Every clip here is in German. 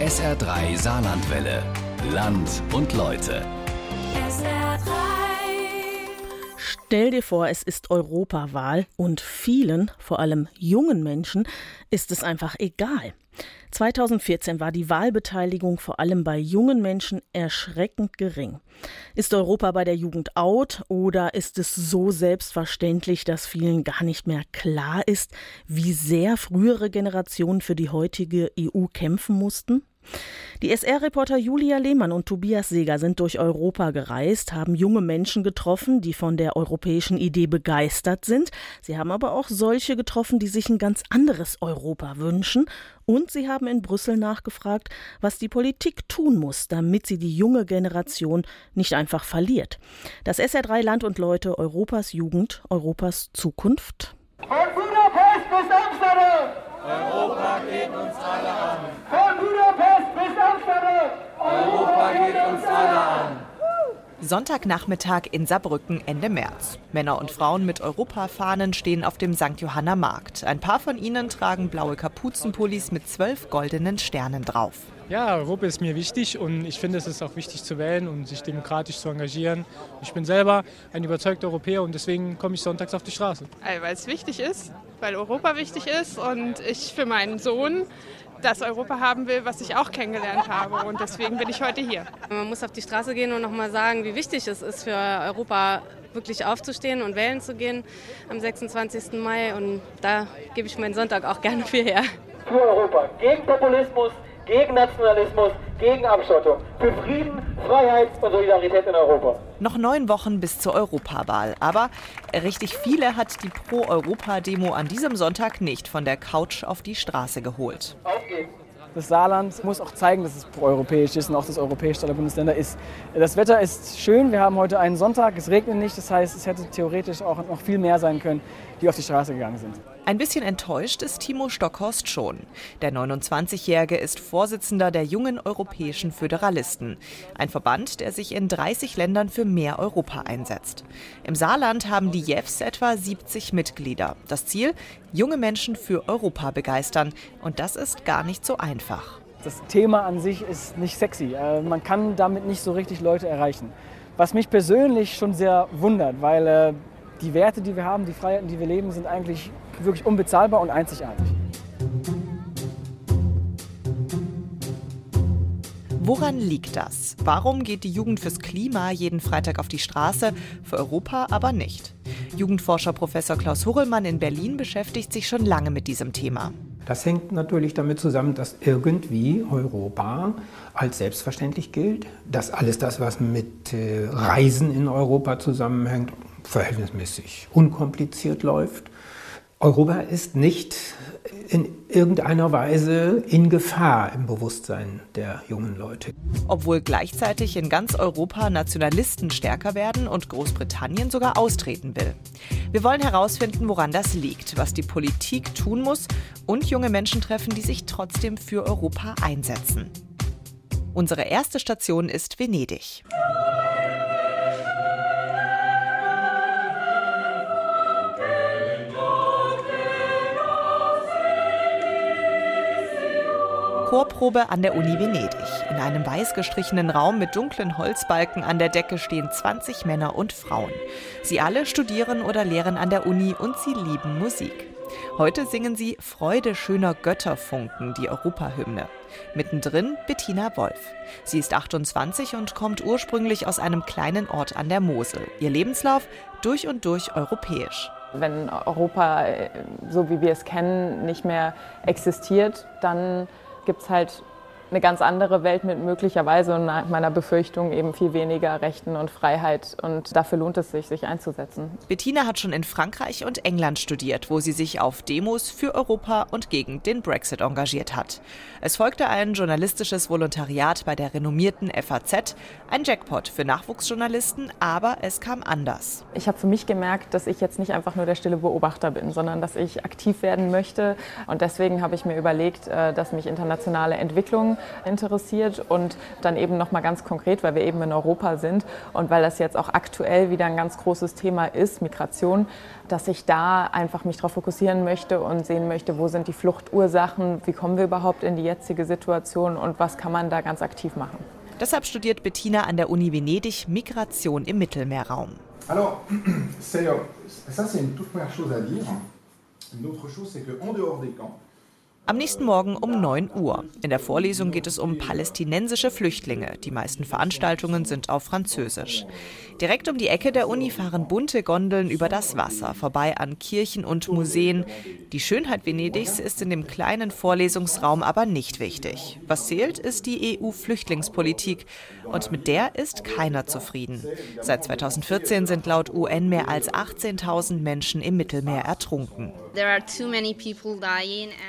SR3 Saarlandwelle. Land und Leute. SR3. Stell dir vor, es ist Europawahl und vielen, vor allem jungen Menschen, ist es einfach egal. 2014 war die Wahlbeteiligung vor allem bei jungen Menschen erschreckend gering. Ist Europa bei der Jugend out oder ist es so selbstverständlich, dass vielen gar nicht mehr klar ist, wie sehr frühere Generationen für die heutige EU kämpfen mussten? Die SR-Reporter Julia Lehmann und Tobias Seeger sind durch Europa gereist, haben junge Menschen getroffen, die von der europäischen Idee begeistert sind. Sie haben aber auch solche getroffen, die sich ein ganz anderes Europa wünschen. Und sie haben in Brüssel nachgefragt, was die Politik tun muss, damit sie die junge Generation nicht einfach verliert. Das SR3 Land und Leute Europas Jugend, Europas Zukunft. Von Budapest bis Amsterdam! Europa geht uns alle an. Von Budapest bis Amsterdam! Europa geht uns alle an. Sonntagnachmittag in Saarbrücken Ende März. Männer und Frauen mit Europafahnen stehen auf dem St. Johanna Markt. Ein paar von ihnen tragen blaue Kapuzenpullis mit zwölf goldenen Sternen drauf. Ja, Europa ist mir wichtig und ich finde, es ist auch wichtig zu wählen und sich demokratisch zu engagieren. Ich bin selber ein überzeugter Europäer und deswegen komme ich sonntags auf die Straße. Weil es wichtig ist, weil Europa wichtig ist und ich für meinen Sohn das Europa haben will, was ich auch kennengelernt habe. Und deswegen bin ich heute hier. Man muss auf die Straße gehen und nochmal sagen, wie wichtig es ist für Europa, wirklich aufzustehen und wählen zu gehen am 26. Mai. Und da gebe ich meinen Sonntag auch gerne für her. Für Europa. Gegen Populismus, gegen Nationalismus, gegen Abschottung. Für Frieden, Freiheit und Solidarität in Europa. Noch neun Wochen bis zur Europawahl. Aber richtig viele hat die Pro-Europa-Demo an diesem Sonntag nicht von der Couch auf die Straße geholt. Auf geht's. Das Saarland muss auch zeigen, dass es proeuropäisch ist und auch das europäischste aller Bundesländer ist. Das Wetter ist schön, wir haben heute einen Sonntag, es regnet nicht, das heißt, es hätte theoretisch auch noch viel mehr sein können, die auf die Straße gegangen sind. Ein bisschen enttäuscht ist Timo Stockhorst schon. Der 29-Jährige ist Vorsitzender der Jungen Europäischen Föderalisten, ein Verband, der sich in 30 Ländern für mehr Europa einsetzt. Im Saarland haben die JEFs etwa 70 Mitglieder. Das Ziel? Junge Menschen für Europa begeistern. Und das ist gar nicht so einfach. Das Thema an sich ist nicht sexy, Äh, man kann damit nicht so richtig Leute erreichen. Was mich persönlich schon sehr wundert, weil äh, die Werte, die wir haben, die Freiheiten, die wir leben, sind eigentlich wirklich unbezahlbar und einzigartig. Woran liegt das? Warum geht die Jugend fürs Klima jeden Freitag auf die Straße, für Europa aber nicht? Jugendforscher Professor Klaus Hurrellmann in Berlin beschäftigt sich schon lange mit diesem Thema. Das hängt natürlich damit zusammen, dass irgendwie Europa als selbstverständlich gilt, dass alles das, was mit äh, Reisen in Europa zusammenhängt, verhältnismäßig unkompliziert läuft. Europa ist nicht in irgendeiner Weise in Gefahr im Bewusstsein der jungen Leute. Obwohl gleichzeitig in ganz Europa Nationalisten stärker werden und Großbritannien sogar austreten will. Wir wollen herausfinden, woran das liegt, was die Politik tun muss und junge Menschen treffen, die sich trotzdem für Europa einsetzen. Unsere erste Station ist Venedig. Chorprobe an der Uni Venedig. In einem weiß gestrichenen Raum mit dunklen Holzbalken an der Decke stehen 20 Männer und Frauen. Sie alle studieren oder lehren an der Uni und sie lieben Musik. Heute singen sie Freude schöner Götterfunken, die Europahymne. Mittendrin Bettina Wolf. Sie ist 28 und kommt ursprünglich aus einem kleinen Ort an der Mosel. Ihr Lebenslauf durch und durch europäisch. Wenn Europa, äh, so wie wir es kennen, nicht mehr existiert, dann gibt es halt eine ganz andere Welt mit möglicherweise und nach meiner Befürchtung eben viel weniger Rechten und Freiheit. Und dafür lohnt es sich, sich einzusetzen. Bettina hat schon in Frankreich und England studiert, wo sie sich auf Demos für Europa und gegen den Brexit engagiert hat. Es folgte ein journalistisches Volontariat bei der renommierten FAZ, ein Jackpot für Nachwuchsjournalisten, aber es kam anders. Ich habe für mich gemerkt, dass ich jetzt nicht einfach nur der stille Beobachter bin, sondern dass ich aktiv werden möchte. Und deswegen habe ich mir überlegt, äh, dass mich internationale Entwicklung interessiert und dann eben nochmal ganz konkret, weil wir eben in Europa sind und weil das jetzt auch aktuell wieder ein ganz großes Thema ist, Migration, dass ich da einfach mich darauf fokussieren möchte und sehen möchte, wo sind die Fluchtursachen, wie kommen wir überhaupt in die jetzige Situation und was kann man da ganz aktiv machen. Deshalb studiert Bettina an der Uni Venedig Migration im Mittelmeerraum. Alors, c'est, euh, ça c'est une toute première chose à dire. Une autre chose, c'est qu'en dehors des camps, Am nächsten Morgen um 9 Uhr. In der Vorlesung geht es um palästinensische Flüchtlinge. Die meisten Veranstaltungen sind auf Französisch. Direkt um die Ecke der Uni fahren bunte Gondeln über das Wasser, vorbei an Kirchen und Museen. Die Schönheit Venedigs ist in dem kleinen Vorlesungsraum aber nicht wichtig. Was zählt, ist die EU-Flüchtlingspolitik. Und mit der ist keiner zufrieden. Seit 2014 sind laut UN mehr als 18.000 Menschen im Mittelmeer ertrunken.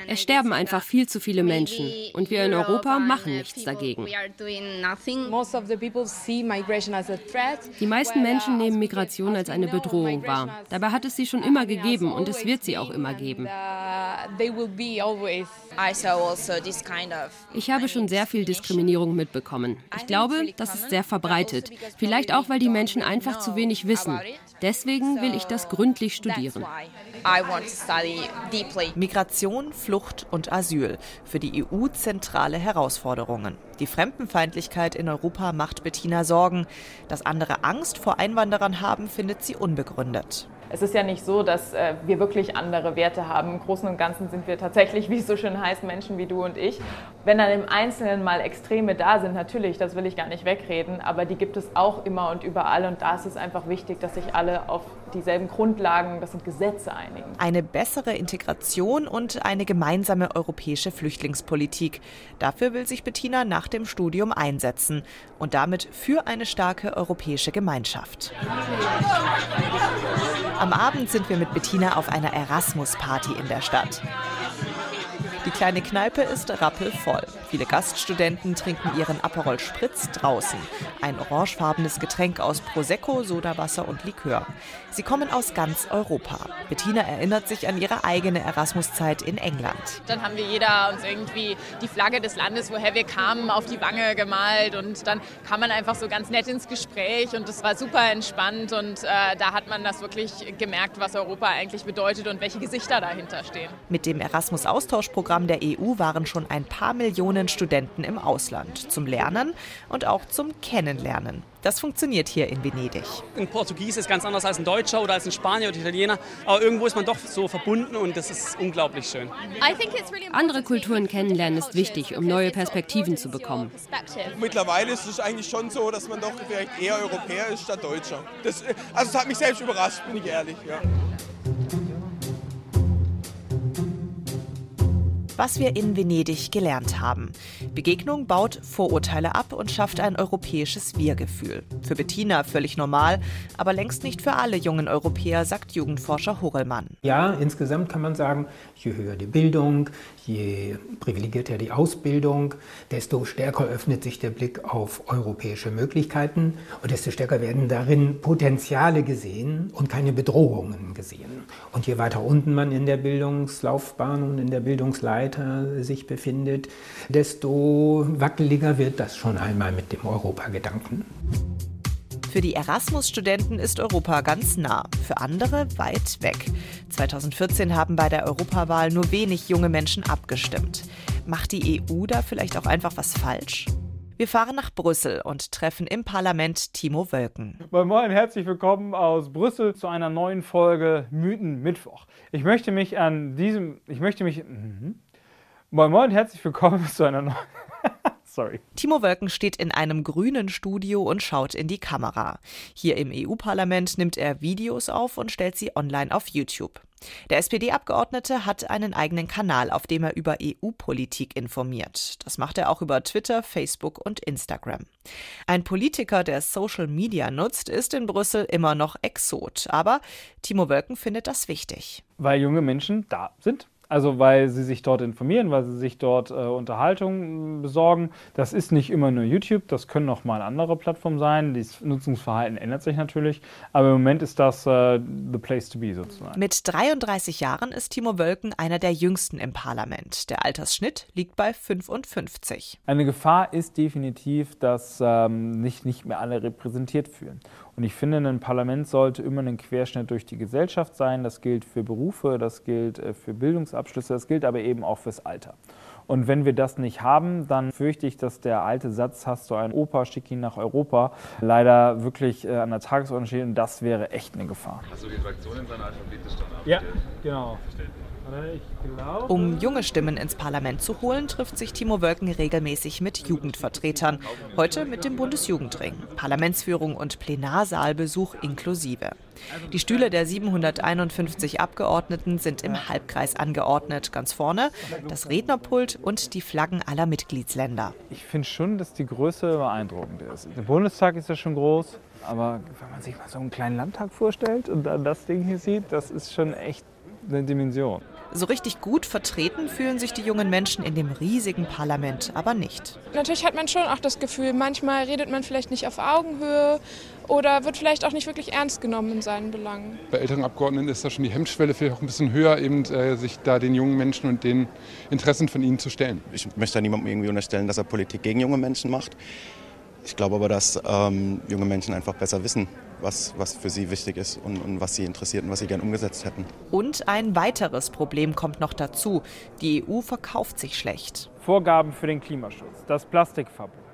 Es sterben einfach viel zu viele Menschen und wir in Europa machen nichts dagegen. Die meisten Menschen nehmen Migration als eine Bedrohung wahr. Dabei hat es sie schon immer gegeben und es wird sie auch immer geben. Ich habe schon sehr viel Diskriminierung mitbekommen. Ich glaube, das ist sehr verbreitet. Vielleicht auch, weil die Menschen einfach zu wenig wissen. Deswegen will ich das gründlich studieren. Migration, Flucht und Asyl. Für die EU zentrale Herausforderungen. Die Fremdenfeindlichkeit in Europa macht Bettina Sorgen. Dass andere Angst vor Einwanderern haben, findet sie unbegründet. Es ist ja nicht so, dass äh, wir wirklich andere Werte haben. Im Großen und Ganzen sind wir tatsächlich, wie es so schön heißt, Menschen wie du und ich. Wenn dann im Einzelnen mal Extreme da sind, natürlich, das will ich gar nicht wegreden, aber die gibt es auch immer und überall. Und da ist es einfach wichtig, dass sich alle auf dieselben Grundlagen, das sind Gesetze, einigen. Eine bessere Integration und eine gemeinsame europäische Flüchtlingspolitik. Dafür will sich Bettina nach dem Studium einsetzen und damit für eine starke europäische Gemeinschaft. Am Abend sind wir mit Bettina auf einer Erasmus-Party in der Stadt. Die kleine Kneipe ist rappelvoll. Viele Gaststudenten trinken ihren Aperol Spritz draußen. Ein orangefarbenes Getränk aus Prosecco, Sodawasser und Likör. Sie kommen aus ganz Europa. Bettina erinnert sich an ihre eigene Erasmus-Zeit in England. Dann haben wir jeder uns irgendwie die Flagge des Landes, woher wir kamen, auf die Wange gemalt und dann kam man einfach so ganz nett ins Gespräch und es war super entspannt und äh, da hat man das wirklich gemerkt, was Europa eigentlich bedeutet und welche Gesichter dahinter stehen. Mit dem Erasmus-Austauschprogramm der EU waren schon ein paar Millionen Studenten im Ausland zum Lernen und auch zum Kennenlernen. Das funktioniert hier in Venedig. Ein Portugies ist ganz anders als ein Deutscher oder als ein Spanier oder Italiener, aber irgendwo ist man doch so verbunden und das ist unglaublich schön. Andere Kulturen kennenlernen ist wichtig, um neue Perspektiven zu bekommen. Mittlerweile ist es eigentlich schon so, dass man doch vielleicht eher Europäer ist statt Deutscher. Das, also es hat mich selbst überrascht, bin ich ehrlich. Ja. Was wir in Venedig gelernt haben. Begegnung baut Vorurteile ab und schafft ein europäisches Wir-Gefühl. Für Bettina völlig normal, aber längst nicht für alle jungen Europäer, sagt Jugendforscher Horelmann. Ja, insgesamt kann man sagen, je höher die Bildung, je privilegierter die Ausbildung, desto stärker öffnet sich der Blick auf europäische Möglichkeiten und desto stärker werden darin Potenziale gesehen und keine Bedrohungen gesehen. Und je weiter unten man in der Bildungslaufbahn und in der Bildungsleiter sich befindet, desto wackeliger wird das schon einmal mit dem Europagedanken. Für die Erasmus-Studenten ist Europa ganz nah, für andere weit weg. 2014 haben bei der Europawahl nur wenig junge Menschen abgestimmt. Macht die EU da vielleicht auch einfach was falsch? Wir fahren nach Brüssel und treffen im Parlament Timo Wölken. Moin Moin, herzlich willkommen aus Brüssel zu einer neuen Folge Mythen Mittwoch. Ich möchte mich an diesem, ich möchte mich, mhm. Moin Moin, herzlich willkommen zu einer neuen. Sorry. Timo Wölken steht in einem grünen Studio und schaut in die Kamera. Hier im EU-Parlament nimmt er Videos auf und stellt sie online auf YouTube. Der SPD-Abgeordnete hat einen eigenen Kanal, auf dem er über EU-Politik informiert. Das macht er auch über Twitter, Facebook und Instagram. Ein Politiker, der Social Media nutzt, ist in Brüssel immer noch Exot. Aber Timo Wölken findet das wichtig. Weil junge Menschen da sind, Also weil sie sich dort informieren, weil sie sich dort äh, Unterhaltung besorgen. Das ist nicht immer nur YouTube, das können auch mal andere Plattformen sein. Das Nutzungsverhalten ändert sich natürlich, aber im Moment ist das äh, the place to be sozusagen. Mit 33 Jahren ist Timo Wölken einer der jüngsten im Parlament. Der Altersschnitt liegt bei 55. Eine Gefahr ist definitiv, dass ähm, nicht, nicht mehr alle repräsentiert fühlen. Und ich finde, ein Parlament sollte immer ein Querschnitt durch die Gesellschaft sein. Das gilt für Berufe, das gilt äh, für Bildungsabschlüsse, das gilt aber eben auch fürs Alter. Und wenn wir das nicht haben, dann fürchte ich, dass der alte Satz, hast du einen Opa, schick ihn nach Europa, leider wirklich äh, an der Tagesordnung steht. Und das wäre echt eine Gefahr. Hast du die Fraktion in seiner alphabetisch dann Ja, genau. Um junge Stimmen ins Parlament zu holen, trifft sich Timo Wölken regelmäßig mit Jugendvertretern. Heute mit dem Bundesjugendring. Parlamentsführung und Plenarsaalbesuch inklusive. Die Stühle der 751 Abgeordneten sind im Halbkreis angeordnet. Ganz vorne das Rednerpult und die Flaggen aller Mitgliedsländer. Ich finde schon, dass die Größe beeindruckend ist. Der Bundestag ist ja schon groß, aber wenn man sich mal so einen kleinen Landtag vorstellt und dann das Ding hier sieht, das ist schon echt eine Dimension. So richtig gut vertreten fühlen sich die jungen Menschen in dem riesigen Parlament aber nicht. Natürlich hat man schon auch das Gefühl, manchmal redet man vielleicht nicht auf Augenhöhe oder wird vielleicht auch nicht wirklich ernst genommen in seinen Belangen. Bei älteren Abgeordneten ist da schon die Hemmschwelle vielleicht auch ein bisschen höher, eben äh, sich da den jungen Menschen und den Interessen von ihnen zu stellen. Ich möchte da niemandem irgendwie unterstellen, dass er Politik gegen junge Menschen macht. Ich glaube aber, dass ähm, junge Menschen einfach besser wissen, was, was für sie wichtig ist und, und was sie interessiert und was sie gern umgesetzt hätten. Und ein weiteres Problem kommt noch dazu. Die EU verkauft sich schlecht. Vorgaben für den Klimaschutz, das Plastikverbot.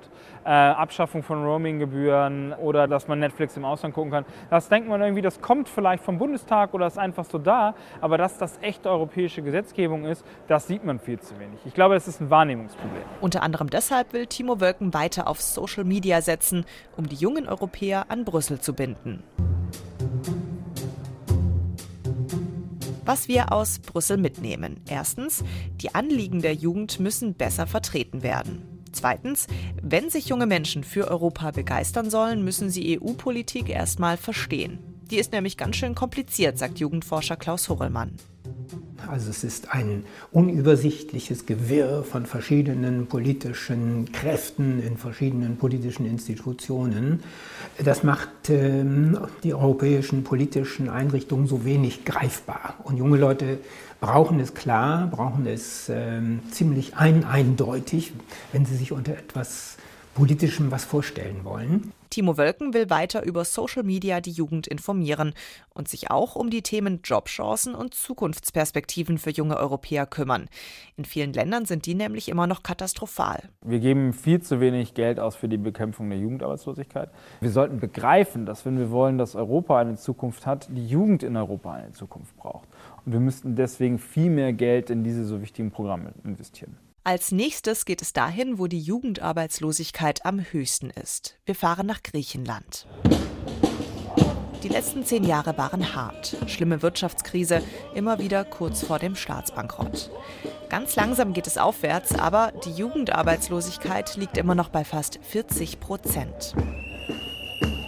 Äh, Abschaffung von Roaminggebühren oder dass man Netflix im Ausland gucken kann. Das denkt man irgendwie, das kommt vielleicht vom Bundestag oder ist einfach so da, aber dass das echte europäische Gesetzgebung ist, das sieht man viel zu wenig. Ich glaube, es ist ein Wahrnehmungsproblem. Unter anderem deshalb will Timo Wölken weiter auf Social Media setzen, um die jungen Europäer an Brüssel zu binden. Was wir aus Brüssel mitnehmen. Erstens, die Anliegen der Jugend müssen besser vertreten werden. Zweitens, wenn sich junge Menschen für Europa begeistern sollen, müssen sie EU-Politik erstmal verstehen. Die ist nämlich ganz schön kompliziert, sagt Jugendforscher Klaus Horrellmann. Also es ist ein unübersichtliches Gewirr von verschiedenen politischen Kräften in verschiedenen politischen Institutionen. Das macht ähm, die europäischen politischen Einrichtungen so wenig greifbar. Und junge Leute brauchen es klar, brauchen es ähm, ziemlich ein eindeutig, wenn sie sich unter etwas Politischem was vorstellen wollen. Timo Wölken will weiter über Social Media die Jugend informieren und sich auch um die Themen Jobchancen und Zukunftsperspektiven für junge Europäer kümmern. In vielen Ländern sind die nämlich immer noch katastrophal. Wir geben viel zu wenig Geld aus für die Bekämpfung der Jugendarbeitslosigkeit. Wir sollten begreifen, dass wenn wir wollen, dass Europa eine Zukunft hat, die Jugend in Europa eine Zukunft braucht. Und wir müssten deswegen viel mehr Geld in diese so wichtigen Programme investieren. Als nächstes geht es dahin, wo die Jugendarbeitslosigkeit am höchsten ist. Wir fahren nach Griechenland. Die letzten zehn Jahre waren hart. Schlimme Wirtschaftskrise, immer wieder kurz vor dem Staatsbankrott. Ganz langsam geht es aufwärts, aber die Jugendarbeitslosigkeit liegt immer noch bei fast 40 Prozent.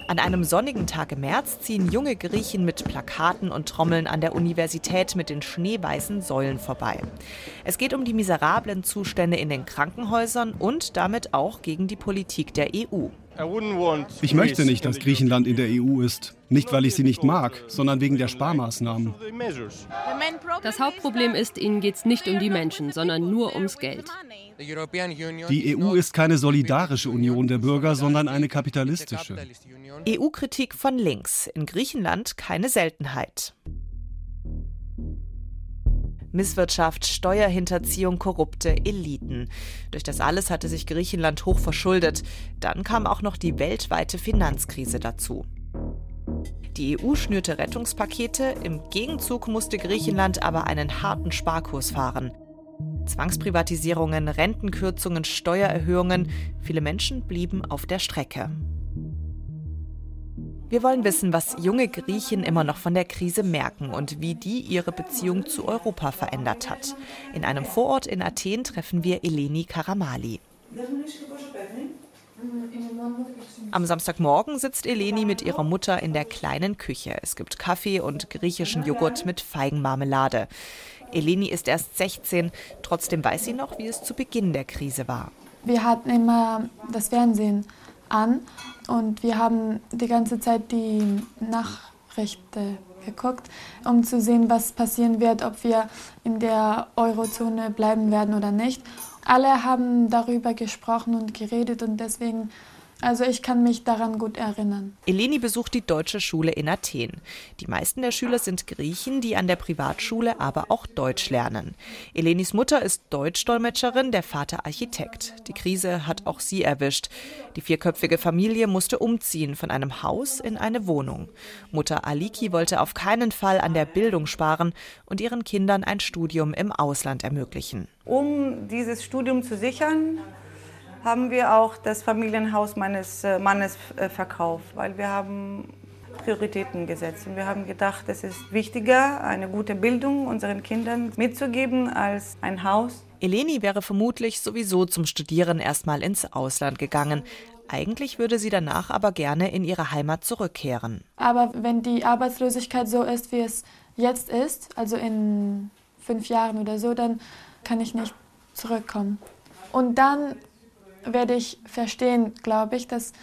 An einem sonnigen Tag im März ziehen junge Griechen mit Plakaten und Trommeln an der Universität mit den schneeweißen Säulen vorbei. Es geht um die miserablen Zustände in den Krankenhäusern und damit auch gegen die Politik der EU. Ich möchte nicht, dass Griechenland in der EU ist. Nicht, weil ich sie nicht mag, sondern wegen der Sparmaßnahmen. Das Hauptproblem ist, ihnen geht es nicht um die Menschen, sondern nur ums Geld. Die EU ist keine solidarische Union der Bürger, sondern eine kapitalistische. EU-Kritik von links. In Griechenland keine Seltenheit. Misswirtschaft, Steuerhinterziehung, korrupte Eliten. Durch das alles hatte sich Griechenland hoch verschuldet. Dann kam auch noch die weltweite Finanzkrise dazu. Die EU schnürte Rettungspakete, im Gegenzug musste Griechenland aber einen harten Sparkurs fahren. Zwangsprivatisierungen, Rentenkürzungen, Steuererhöhungen, viele Menschen blieben auf der Strecke. Wir wollen wissen, was junge Griechen immer noch von der Krise merken und wie die ihre Beziehung zu Europa verändert hat. In einem Vorort in Athen treffen wir Eleni Karamali. Am Samstagmorgen sitzt Eleni mit ihrer Mutter in der kleinen Küche. Es gibt Kaffee und griechischen Joghurt mit Feigenmarmelade. Eleni ist erst 16, trotzdem weiß sie noch, wie es zu Beginn der Krise war. Wir hatten immer das Fernsehen an und wir haben die ganze Zeit die Nachrichten geguckt, um zu sehen, was passieren wird, ob wir in der Eurozone bleiben werden oder nicht. Alle haben darüber gesprochen und geredet und deswegen also ich kann mich daran gut erinnern. Eleni besucht die deutsche Schule in Athen. Die meisten der Schüler sind Griechen, die an der Privatschule aber auch Deutsch lernen. Elenis Mutter ist Deutschdolmetscherin, der Vater Architekt. Die Krise hat auch sie erwischt. Die vierköpfige Familie musste umziehen von einem Haus in eine Wohnung. Mutter Aliki wollte auf keinen Fall an der Bildung sparen und ihren Kindern ein Studium im Ausland ermöglichen. Um dieses Studium zu sichern, haben wir auch das Familienhaus meines äh, Mannes äh, verkauft, weil wir haben Prioritäten gesetzt. Und wir haben gedacht, es ist wichtiger, eine gute Bildung unseren Kindern mitzugeben, als ein Haus. Eleni wäre vermutlich sowieso zum Studieren erstmal ins Ausland gegangen. Eigentlich würde sie danach aber gerne in ihre Heimat zurückkehren. Aber wenn die Arbeitslosigkeit so ist, wie es jetzt ist, also in fünf Jahren oder so, dann kann ich nicht zurückkommen. Und dann werde ich verstehen, glaube ich, dass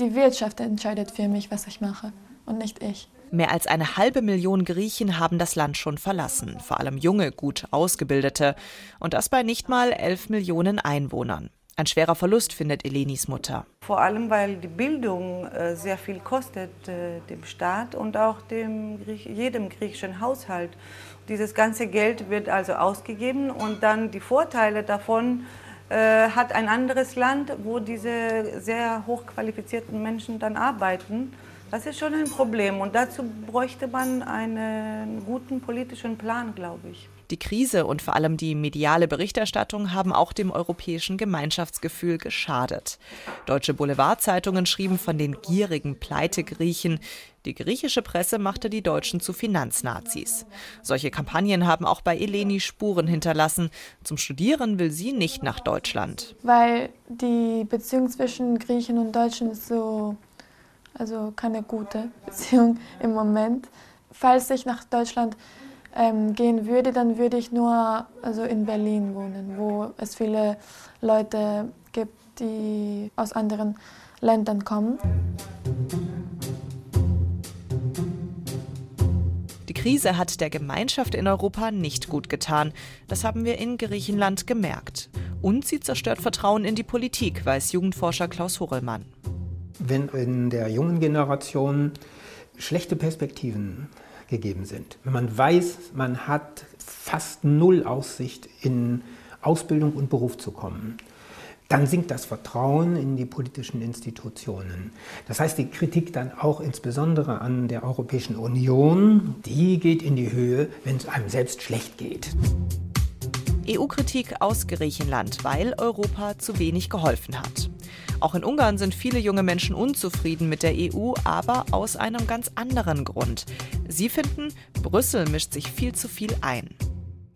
die Wirtschaft entscheidet für mich, was ich mache und nicht ich. Mehr als eine halbe Million Griechen haben das Land schon verlassen, vor allem junge, gut ausgebildete, und das bei nicht mal elf Millionen Einwohnern. Ein schwerer Verlust findet Elenis Mutter. Vor allem, weil die Bildung äh, sehr viel kostet äh, dem Staat und auch dem, jedem griechischen Haushalt. Dieses ganze Geld wird also ausgegeben und dann die Vorteile davon äh, hat ein anderes Land, wo diese sehr hochqualifizierten Menschen dann arbeiten. Das ist schon ein Problem und dazu bräuchte man einen guten politischen Plan, glaube ich. Die Krise und vor allem die mediale Berichterstattung haben auch dem europäischen Gemeinschaftsgefühl geschadet. Deutsche Boulevardzeitungen schrieben von den gierigen Pleitegriechen. Die griechische Presse machte die Deutschen zu Finanznazis. Solche Kampagnen haben auch bei Eleni Spuren hinterlassen. Zum Studieren will sie nicht nach Deutschland. Weil die Beziehung zwischen Griechen und Deutschen ist so, also keine gute Beziehung im Moment. Falls ich nach Deutschland ähm, gehen würde, dann würde ich nur also in Berlin wohnen, wo es viele Leute gibt, die aus anderen Ländern kommen. Die Krise hat der Gemeinschaft in Europa nicht gut getan. Das haben wir in Griechenland gemerkt. Und sie zerstört Vertrauen in die Politik, weiß Jugendforscher Klaus Horelmann. Wenn in der jungen Generation schlechte Perspektiven gegeben sind. Wenn man weiß, man hat fast null Aussicht, in Ausbildung und Beruf zu kommen, dann sinkt das Vertrauen in die politischen Institutionen. Das heißt, die Kritik dann auch insbesondere an der Europäischen Union, die geht in die Höhe, wenn es einem selbst schlecht geht. EU-Kritik aus Griechenland, weil Europa zu wenig geholfen hat. Auch in Ungarn sind viele junge Menschen unzufrieden mit der EU, aber aus einem ganz anderen Grund. Sie finden, Brüssel mischt sich viel zu viel ein.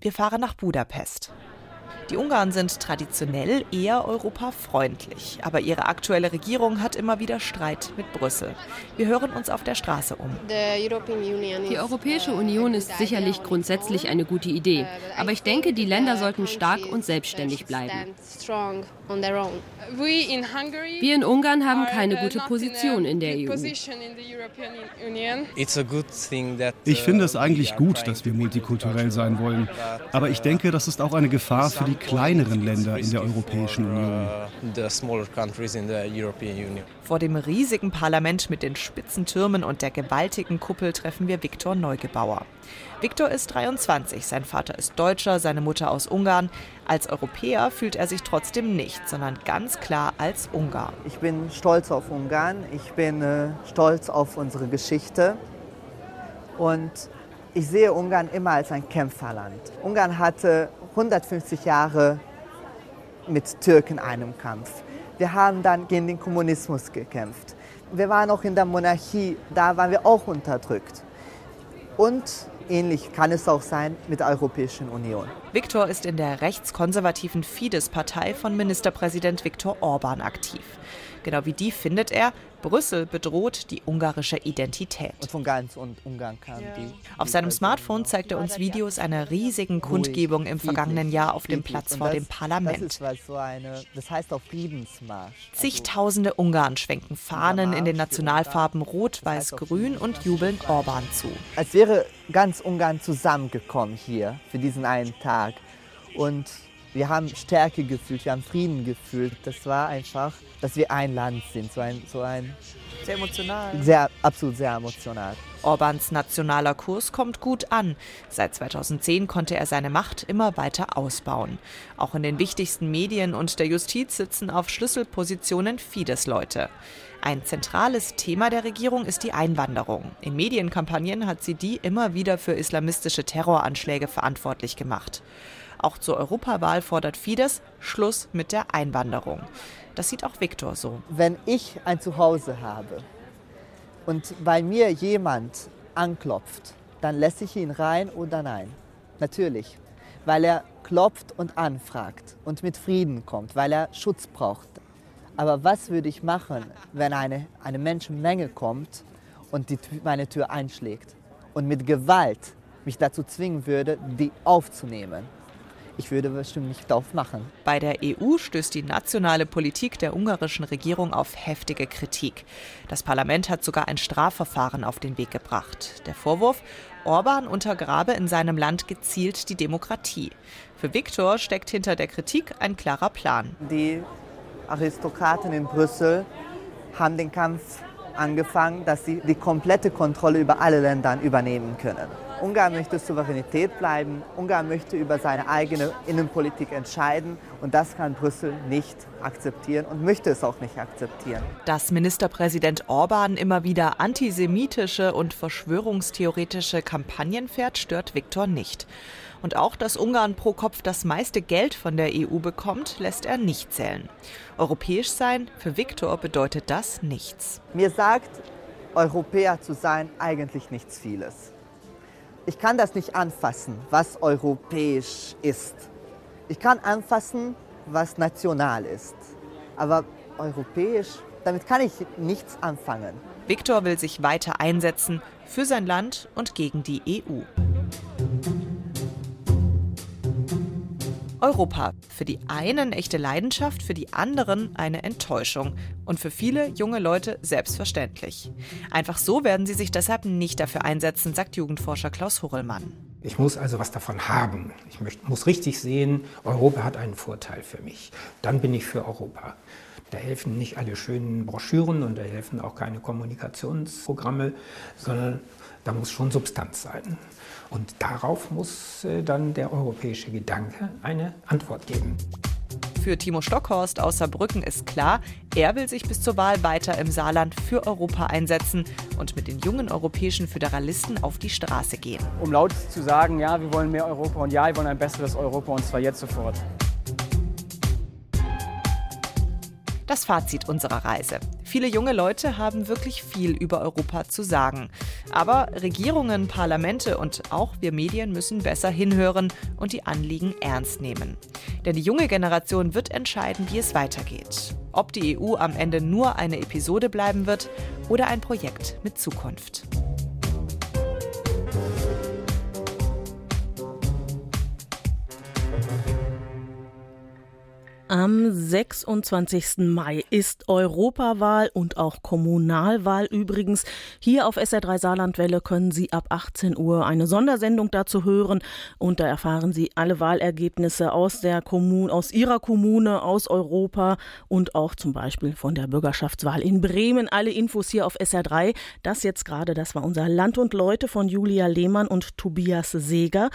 Wir fahren nach Budapest. Die Ungarn sind traditionell eher europafreundlich, aber ihre aktuelle Regierung hat immer wieder Streit mit Brüssel. Wir hören uns auf der Straße um. Die Europäische Union ist sicherlich grundsätzlich eine gute Idee, aber ich denke, die Länder sollten stark und selbstständig bleiben. Wir in Ungarn haben keine gute Position in der EU. Ich finde es eigentlich gut, dass wir multikulturell sein wollen, aber ich denke, das ist auch eine Gefahr für die kleineren Länder in der Europäischen Union. Vor dem riesigen Parlament mit den spitzen Türmen und der gewaltigen Kuppel treffen wir Viktor Neugebauer. Viktor ist 23, sein Vater ist Deutscher, seine Mutter aus Ungarn. Als Europäer fühlt er sich trotzdem nicht, sondern ganz klar als Ungar. Ich bin stolz auf Ungarn, ich bin äh, stolz auf unsere Geschichte und ich sehe Ungarn immer als ein Kämpferland. Ungarn hatte 150 Jahre mit Türken einem Kampf. Wir haben dann gegen den Kommunismus gekämpft. Wir waren auch in der Monarchie, da waren wir auch unterdrückt. Und ähnlich kann es auch sein mit der Europäischen Union. Viktor ist in der rechtskonservativen Fidesz-Partei von Ministerpräsident Viktor Orban aktiv. Genau wie die findet er, Brüssel bedroht die ungarische Identität. Und von ganz Ungarn kam die. Auf seinem Smartphone zeigt er uns Videos einer riesigen Kundgebung im vergangenen Jahr auf dem Platz vor dem Parlament. Das, ist so eine, das heißt auch Friedensmarsch. Zigtausende Ungarn schwenken Fahnen in den Nationalfarben Rot, Weiß, Grün und jubeln Orban zu. Als wäre ganz Ungarn zusammengekommen hier für diesen einen Tag. Und wir haben Stärke gefühlt, wir haben Frieden gefühlt. Das war einfach, dass wir ein Land sind. So ein, so ein sehr emotional. Sehr, absolut sehr emotional. Orbans nationaler Kurs kommt gut an. Seit 2010 konnte er seine Macht immer weiter ausbauen. Auch in den wichtigsten Medien und der Justiz sitzen auf Schlüsselpositionen Fidesz-Leute. Ein zentrales Thema der Regierung ist die Einwanderung. In Medienkampagnen hat sie die immer wieder für islamistische Terroranschläge verantwortlich gemacht. Auch zur Europawahl fordert Fidesz Schluss mit der Einwanderung. Das sieht auch Viktor so. Wenn ich ein Zuhause habe und bei mir jemand anklopft, dann lässt ich ihn rein oder nein. Natürlich, weil er klopft und anfragt und mit Frieden kommt, weil er Schutz braucht. Aber was würde ich machen, wenn eine, eine Menschenmenge kommt und die, meine Tür einschlägt und mit Gewalt mich dazu zwingen würde, die aufzunehmen? Ich würde bestimmt nicht aufmachen. Bei der EU stößt die nationale Politik der ungarischen Regierung auf heftige Kritik. Das Parlament hat sogar ein Strafverfahren auf den Weg gebracht. Der Vorwurf, Orban untergrabe in seinem Land gezielt die Demokratie. Für Viktor steckt hinter der Kritik ein klarer Plan. Die Aristokraten in Brüssel haben den Kampf angefangen, dass sie die komplette Kontrolle über alle Länder übernehmen können. Ungarn möchte Souveränität bleiben. Ungarn möchte über seine eigene Innenpolitik entscheiden. Und das kann Brüssel nicht akzeptieren und möchte es auch nicht akzeptieren. Dass Ministerpräsident Orban immer wieder antisemitische und verschwörungstheoretische Kampagnen fährt, stört Viktor nicht. Und auch, dass Ungarn pro Kopf das meiste Geld von der EU bekommt, lässt er nicht zählen. Europäisch sein, für Viktor bedeutet das nichts. Mir sagt, Europäer zu sein, eigentlich nichts vieles. Ich kann das nicht anfassen, was europäisch ist. Ich kann anfassen, was national ist. Aber europäisch, damit kann ich nichts anfangen. Viktor will sich weiter einsetzen für sein Land und gegen die EU. Europa. Für die einen echte Leidenschaft, für die anderen eine Enttäuschung. Und für viele junge Leute selbstverständlich. Einfach so werden sie sich deshalb nicht dafür einsetzen, sagt Jugendforscher Klaus Hurrellmann. Ich muss also was davon haben. Ich muss richtig sehen, Europa hat einen Vorteil für mich. Dann bin ich für Europa. Da helfen nicht alle schönen Broschüren und da helfen auch keine Kommunikationsprogramme, sondern da muss schon Substanz sein. Und darauf muss äh, dann der europäische Gedanke eine Antwort geben. Für Timo Stockhorst aus Saarbrücken ist klar, er will sich bis zur Wahl weiter im Saarland für Europa einsetzen und mit den jungen europäischen Föderalisten auf die Straße gehen. Um laut zu sagen, ja, wir wollen mehr Europa und ja, wir wollen ein besseres Europa und zwar jetzt sofort. Das Fazit unserer Reise. Viele junge Leute haben wirklich viel über Europa zu sagen. Aber Regierungen, Parlamente und auch wir Medien müssen besser hinhören und die Anliegen ernst nehmen. Denn die junge Generation wird entscheiden, wie es weitergeht. Ob die EU am Ende nur eine Episode bleiben wird oder ein Projekt mit Zukunft. Am 26. Mai ist Europawahl und auch Kommunalwahl übrigens. Hier auf SR3 Saarlandwelle können Sie ab 18 Uhr eine Sondersendung dazu hören und da erfahren Sie alle Wahlergebnisse aus der Kommune, aus Ihrer Kommune, aus Europa und auch zum Beispiel von der Bürgerschaftswahl in Bremen. Alle Infos hier auf SR3. Das jetzt gerade, das war unser Land und Leute von Julia Lehmann und Tobias Seeger.